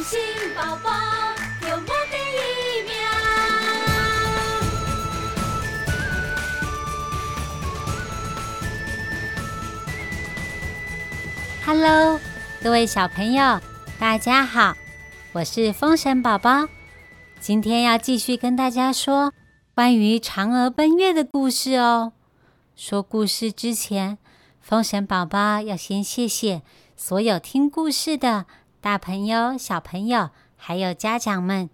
风信宝宝有梦的一名。Hello，各位小朋友，大家好，我是风神宝宝。今天要继续跟大家说关于嫦娥奔月的故事哦。说故事之前，风神宝宝要先谢谢所有听故事的大朋友、小朋友，还有家长们。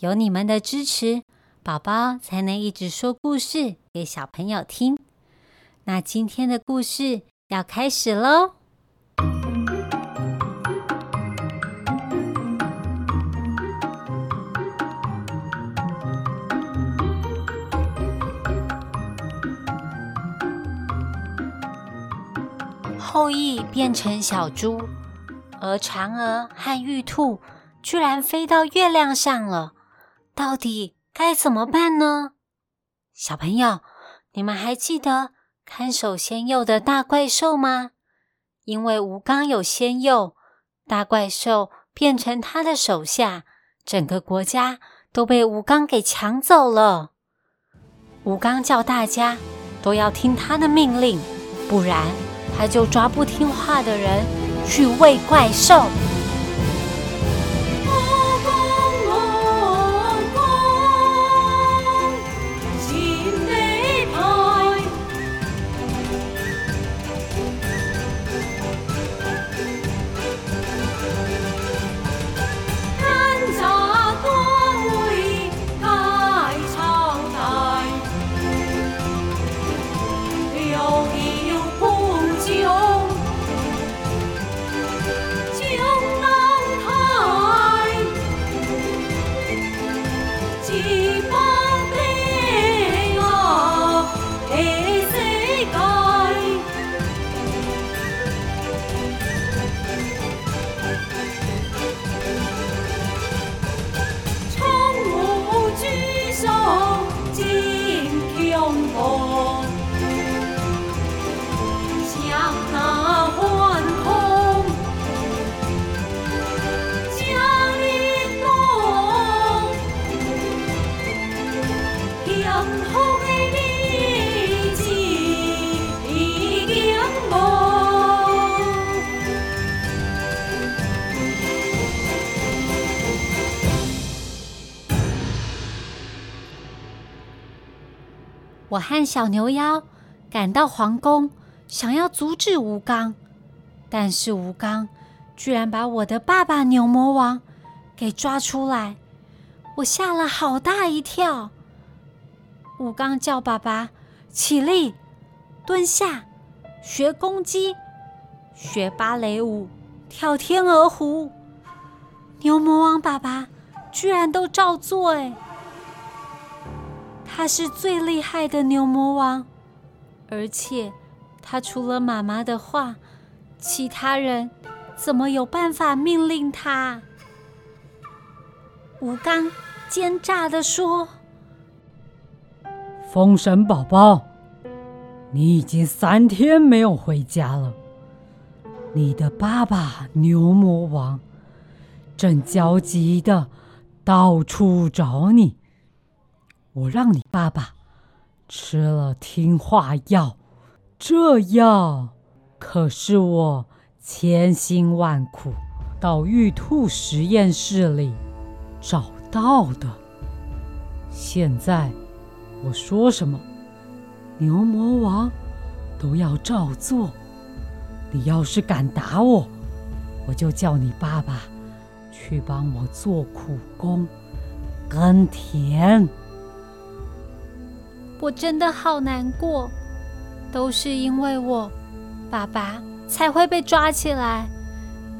有你们的支持，宝宝才能一直说故事给小朋友听。那今天的故事要开始喽。后羿变成小猪，而嫦娥和玉兔居然飞到月亮上了，到底该怎么办呢？小朋友，你们还记得看守仙佑的大怪兽吗？因为吴刚有仙佑，大怪兽变成他的手下，整个国家都被吴刚给抢走了。吴刚叫大家都要听他的命令，不然。他就抓不听话的人去喂怪兽。我和小牛妖赶到皇宫，想要阻止吴刚，但是吴刚居然把我的爸爸牛魔王给抓出来，我吓了好大一跳。吴刚叫爸爸起立、蹲下、学公鸡、学芭蕾舞、跳天鹅湖，牛魔王爸爸居然都照做，哎。他是最厉害的牛魔王，而且他除了妈妈的话，其他人怎么有办法命令他？吴刚奸诈的说：“风神宝宝，你已经三天没有回家了，你的爸爸牛魔王正焦急的到处找你。”我让你爸爸吃了听话药，这药可是我千辛万苦到玉兔实验室里找到的。现在我说什么，牛魔王都要照做。你要是敢打我，我就叫你爸爸去帮我做苦工，耕田。我真的好难过，都是因为我爸爸才会被抓起来。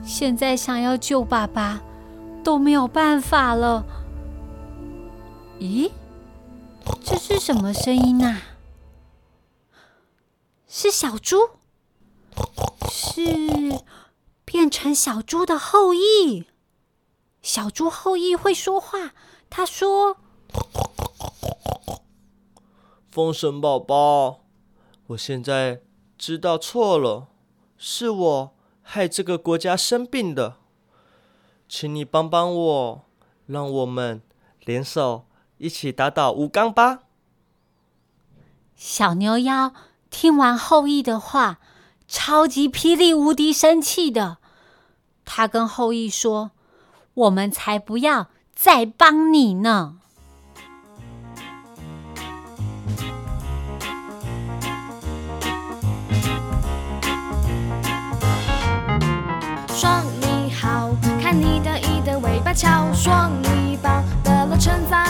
现在想要救爸爸都没有办法了。咦，这是什么声音啊？是小猪？是变成小猪的后裔？小猪后裔会说话，他说。风神宝宝，我现在知道错了，是我害这个国家生病的。请你帮帮我，让我们联手一起打倒吴刚吧。小牛妖听完后羿的话，超级霹雳无敌生气的，他跟后羿说：“我们才不要再帮你呢！”意的尾巴翘，说你棒得了称赞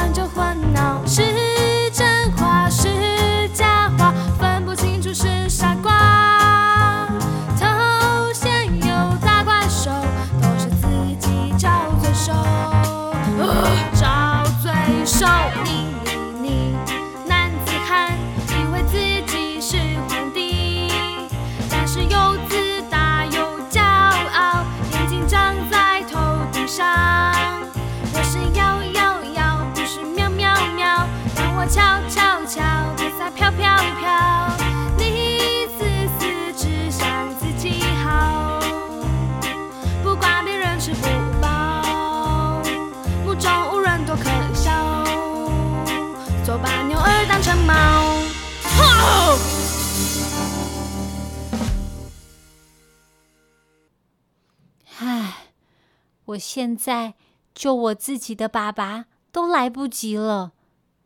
我现在救我自己的爸爸都来不及了，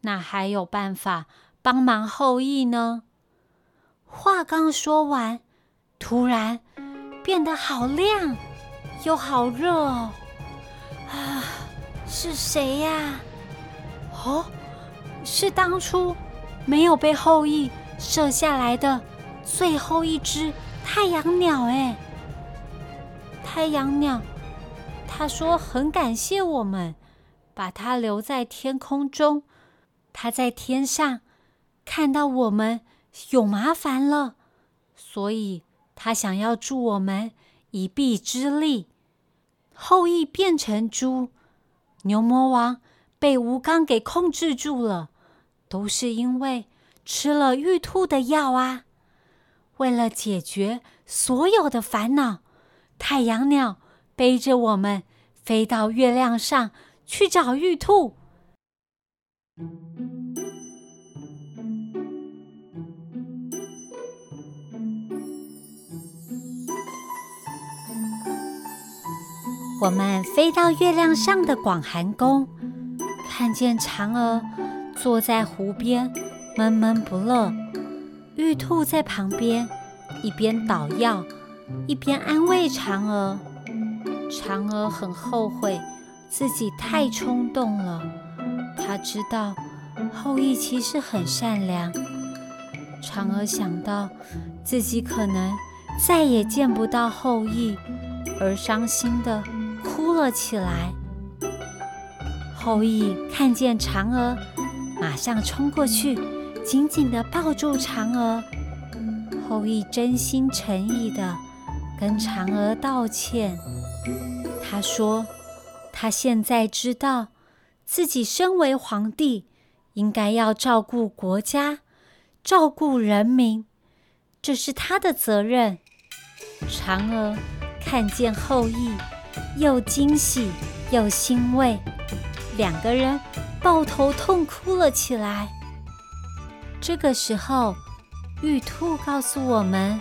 哪还有办法帮忙后羿呢？话刚说完，突然变得好亮又好热哦！啊，是谁呀？哦，是当初没有被后羿射下来的最后一只太阳鸟哎！太阳鸟，他说很感谢我们，把它留在天空中。他在天上看到我们有麻烦了，所以他想要助我们一臂之力。后羿变成猪，牛魔王被吴刚给控制住了，都是因为吃了玉兔的药啊。为了解决所有的烦恼。太阳鸟背着我们飞到月亮上去找玉兔。我们飞到月亮上的广寒宫，看见嫦娥坐在湖边闷闷不乐，玉兔在旁边一边捣药。一边安慰嫦娥，嫦娥很后悔自己太冲动了。她知道后羿其实很善良。嫦娥想到自己可能再也见不到后羿，而伤心的哭了起来。后羿看见嫦娥，马上冲过去，紧紧地抱住嫦娥。后羿真心诚意的。跟嫦娥道歉，他说：“他现在知道自己身为皇帝，应该要照顾国家，照顾人民，这是他的责任。”嫦娥看见后羿，又惊喜又欣慰，两个人抱头痛哭了起来。这个时候，玉兔告诉我们。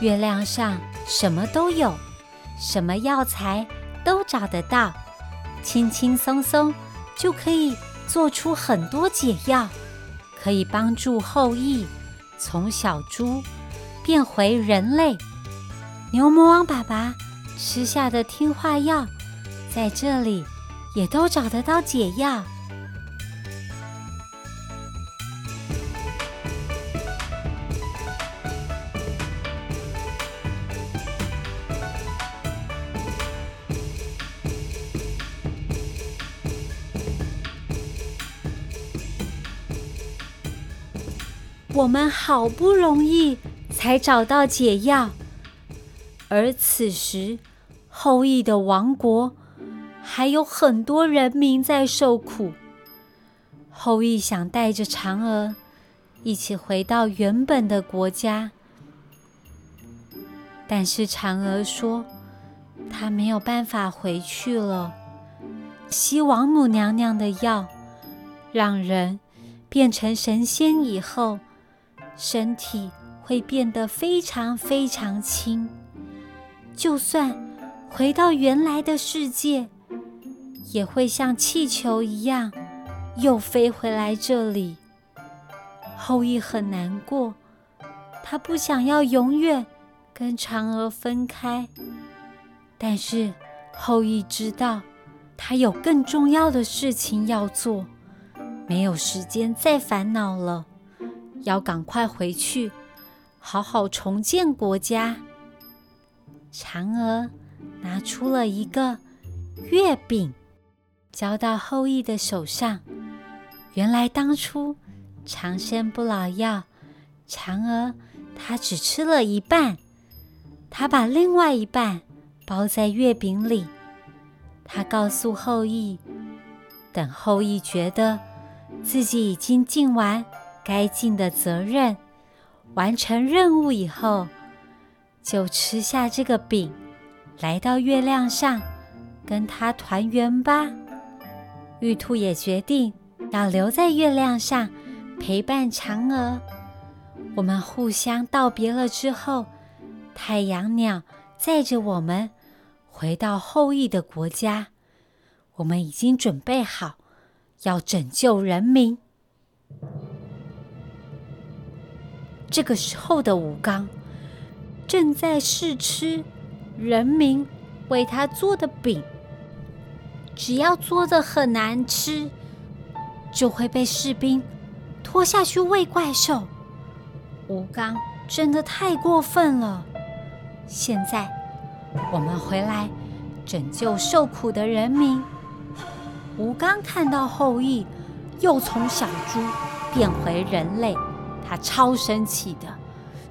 月亮上什么都有，什么药材都找得到，轻轻松松就可以做出很多解药，可以帮助后羿从小猪变回人类。牛魔王爸爸吃下的听话药，在这里也都找得到解药。我们好不容易才找到解药，而此时后羿的王国还有很多人民在受苦。后羿想带着嫦娥一起回到原本的国家，但是嫦娥说：“她没有办法回去了。西王母娘娘的药，让人变成神仙以后，身体会变得非常非常轻。就算回到原来的世界，也会像气球一样，又飞回来这里。后羿很难过，他不想要永远跟嫦娥分开，但是后羿知道。他有更重要的事情要做，没有时间再烦恼了，要赶快回去，好好重建国家。嫦娥拿出了一个月饼，交到后羿的手上。原来当初长生不老药，嫦娥她只吃了一半，她把另外一半包在月饼里。她告诉后羿，等后羿觉得自己已经尽完该尽的责任，完成任务以后，就吃下这个饼，来到月亮上跟他团圆吧。玉兔也决定要留在月亮上陪伴嫦娥。我们互相道别了之后，太阳鸟载着我们。回到后羿的国家，我们已经准备好要拯救人民。这个时候的吴刚正在试吃人民为他做的饼，只要做的很难吃，就会被士兵拖下去喂怪兽。吴刚真的太过分了，现在。我们回来拯救受苦的人民。吴刚看到后羿又从小猪变回人类，他超生气的，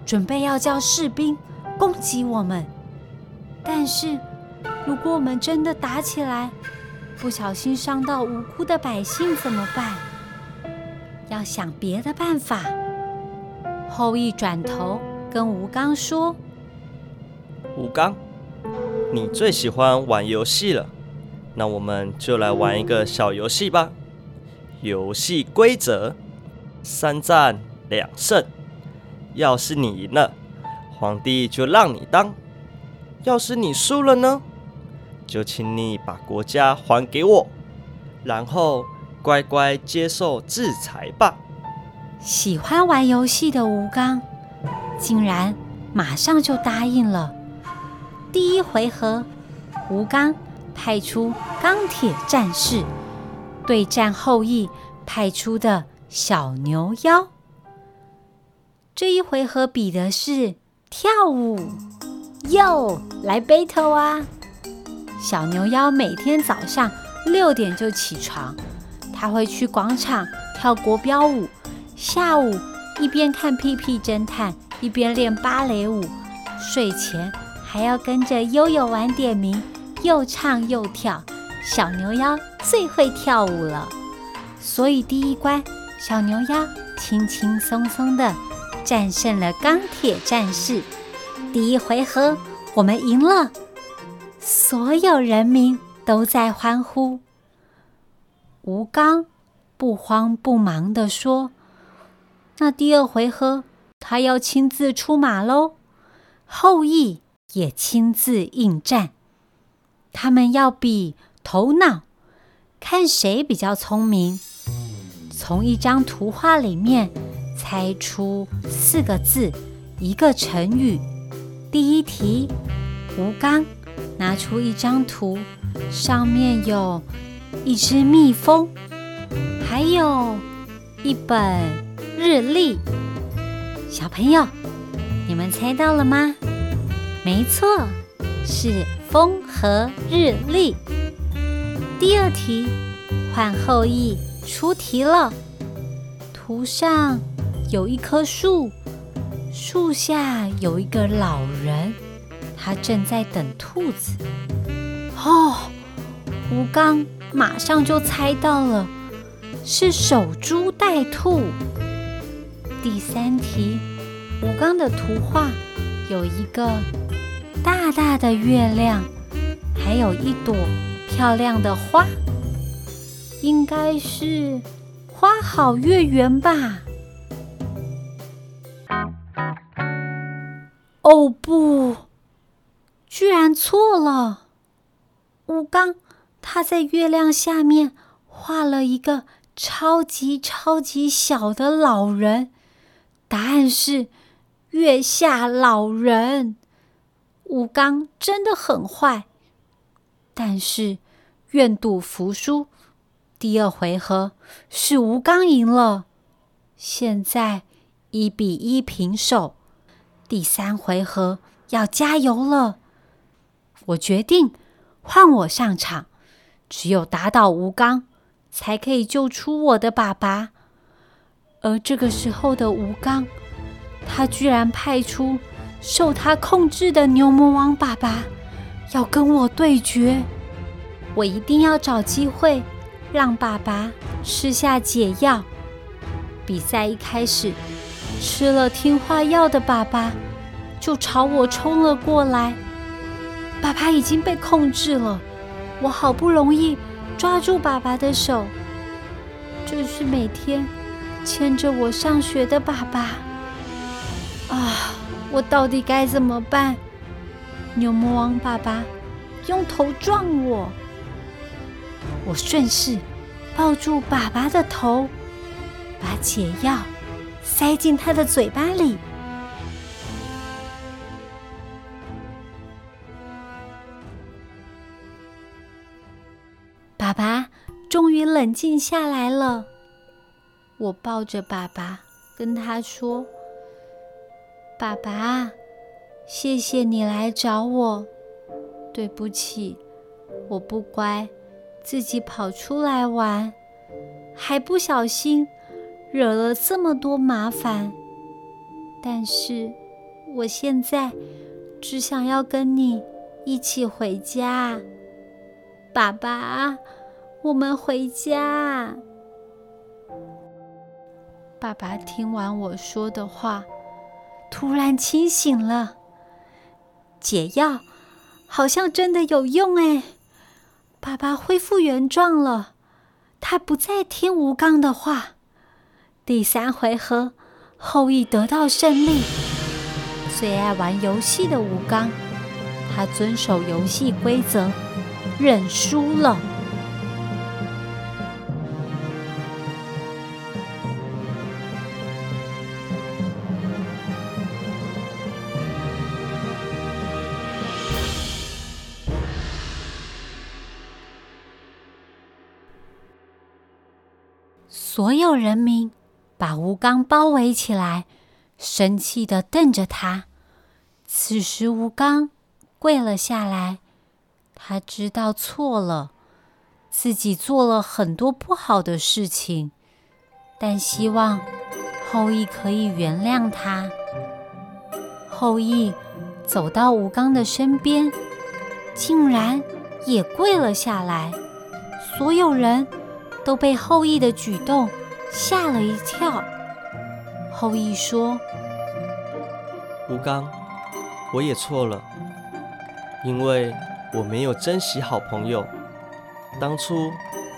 准备要叫士兵攻击我们。但是，如果我们真的打起来，不小心伤到无辜的百姓怎么办？要想别的办法。后羿转头跟吴刚说：“吴刚。”你最喜欢玩游戏了，那我们就来玩一个小游戏吧。游戏规则：三战两胜。要是你赢了，皇帝就让你当；要是你输了呢，就请你把国家还给我，然后乖乖接受制裁吧。喜欢玩游戏的吴刚，竟然马上就答应了。第一回合，吴刚派出钢铁战士对战后羿派出的小牛妖。这一回合比的是跳舞，哟，来 battle 啊！小牛妖每天早上六点就起床，他会去广场跳国标舞，下午一边看屁屁侦探，一边练芭蕾舞，睡前。还要跟着悠悠玩点名，又唱又跳，小牛妖最会跳舞了。所以第一关，小牛妖轻轻松松的战胜了钢铁战士。第一回合我们赢了，所有人民都在欢呼。吴刚不慌不忙的说：“那第二回合他要亲自出马喽。”后羿。也亲自应战，他们要比头脑，看谁比较聪明。从一张图画里面猜出四个字，一个成语。第一题，吴刚拿出一张图，上面有一只蜜蜂，还有一本日历。小朋友，你们猜到了吗？没错，是风和日丽。第二题，换后羿出题了。图上有一棵树，树下有一个老人，他正在等兔子。哦，吴刚马上就猜到了，是守株待兔。第三题，吴刚的图画有一个。大大的月亮还有一朵漂亮的花，应该是花好月圆吧？哦不，居然错了！吴刚他在月亮下面画了一个超级超级小的老人，答案是月下老人。吴刚真的很坏，但是愿赌服输，第二回合是吴刚赢了，现在一比一平手。第三回合要加油了，我决定换我上场。只有打倒吴刚，才可以救出我的爸爸。而这个时候的吴刚，他居然派出受他控制的牛魔王爸爸，要跟我对决。我一定要找机会让爸爸吃下解药。比赛一开始。吃了听话药的爸爸就朝我冲了过来，爸爸已经被控制了。我好不容易抓住爸爸的手，这是每天牵着我上学的爸爸。啊，我到底该怎么办？牛魔王爸爸用头撞我，我顺势抱住爸爸的头，把解药。塞进他的嘴巴里。爸爸终于冷静下来了。我抱着爸爸，跟他说：“爸爸，谢谢你来找我。对不起，我不乖，自己跑出来玩，还不小心。”惹了这么多麻烦，但是我现在只想要跟你一起回家，爸爸，我们回家。爸爸听完我说的话，突然清醒了，解药好像真的有用哎，爸爸恢复原状了，他不再听吴刚的话。第三回合，后羿得到胜利。最爱玩游戏的吴刚，他遵守游戏规则，认输了。所有人民。把吴刚包围起来，生气的瞪着他。此时，吴刚跪了下来，他知道错了，自己做了很多不好的事情，但希望后羿可以原谅他。后羿走到吴刚的身边，竟然也跪了下来。所有人都被后羿的举动。吓了一跳。后羿说：“吴刚，我也错了，因为我没有珍惜好朋友。当初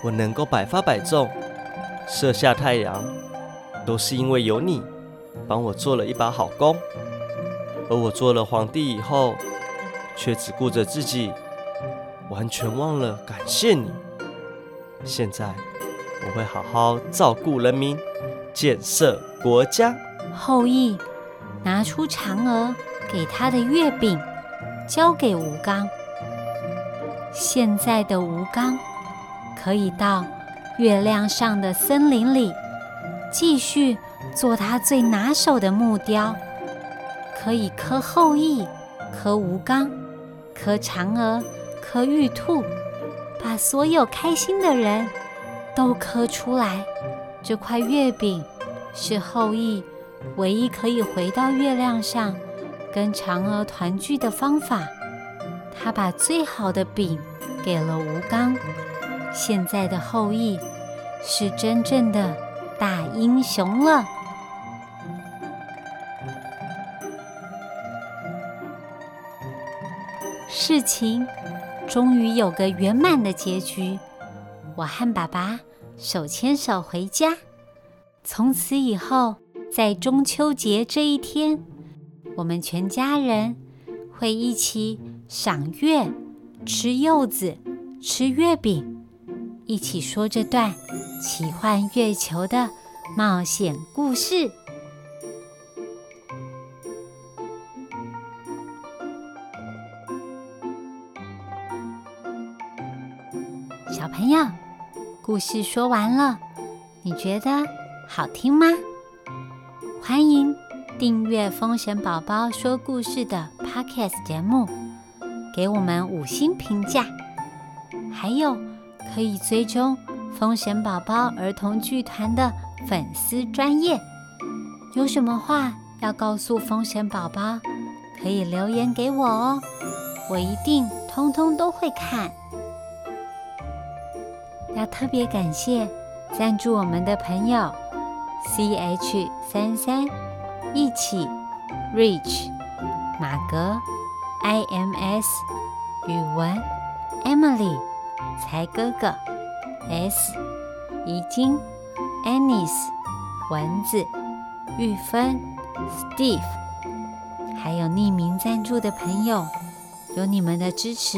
我能够百发百中，射下太阳，都是因为有你帮我做了一把好弓。而我做了皇帝以后，却只顾着自己，完全忘了感谢你。现在。”我会好好照顾人民，建设国家。后羿拿出嫦娥给他的月饼，交给吴刚。现在的吴刚可以到月亮上的森林里，继续做他最拿手的木雕，可以刻后羿，刻吴刚，刻嫦娥，刻玉兔，把所有开心的人。都刻出来，这块月饼是后羿唯一可以回到月亮上跟嫦娥团聚的方法。他把最好的饼给了吴刚。现在的后羿是真正的大英雄了。事情终于有个圆满的结局。我和爸爸手牵手回家。从此以后，在中秋节这一天，我们全家人会一起赏月、吃柚子、吃月饼，一起说这段奇幻月球的冒险故事。故事说完了，你觉得好听吗？欢迎订阅“风神宝宝说故事”的 Podcast 节目，给我们五星评价。还有，可以追踪“风神宝宝儿童剧团”的粉丝专业。有什么话要告诉风神宝宝，可以留言给我哦，我一定通通都会看。要特别感谢赞助我们的朋友：C H 三三、一起、Rich、马格、I M S、语文、Emily、才哥哥、S、怡晶、Anis、蚊子、玉芬、Steve，还有匿名赞助的朋友，有你们的支持，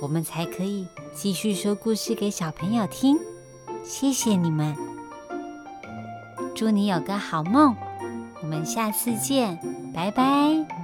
我们才可以。继续说故事给小朋友听，谢谢你们！祝你有个好梦，我们下次见，拜拜。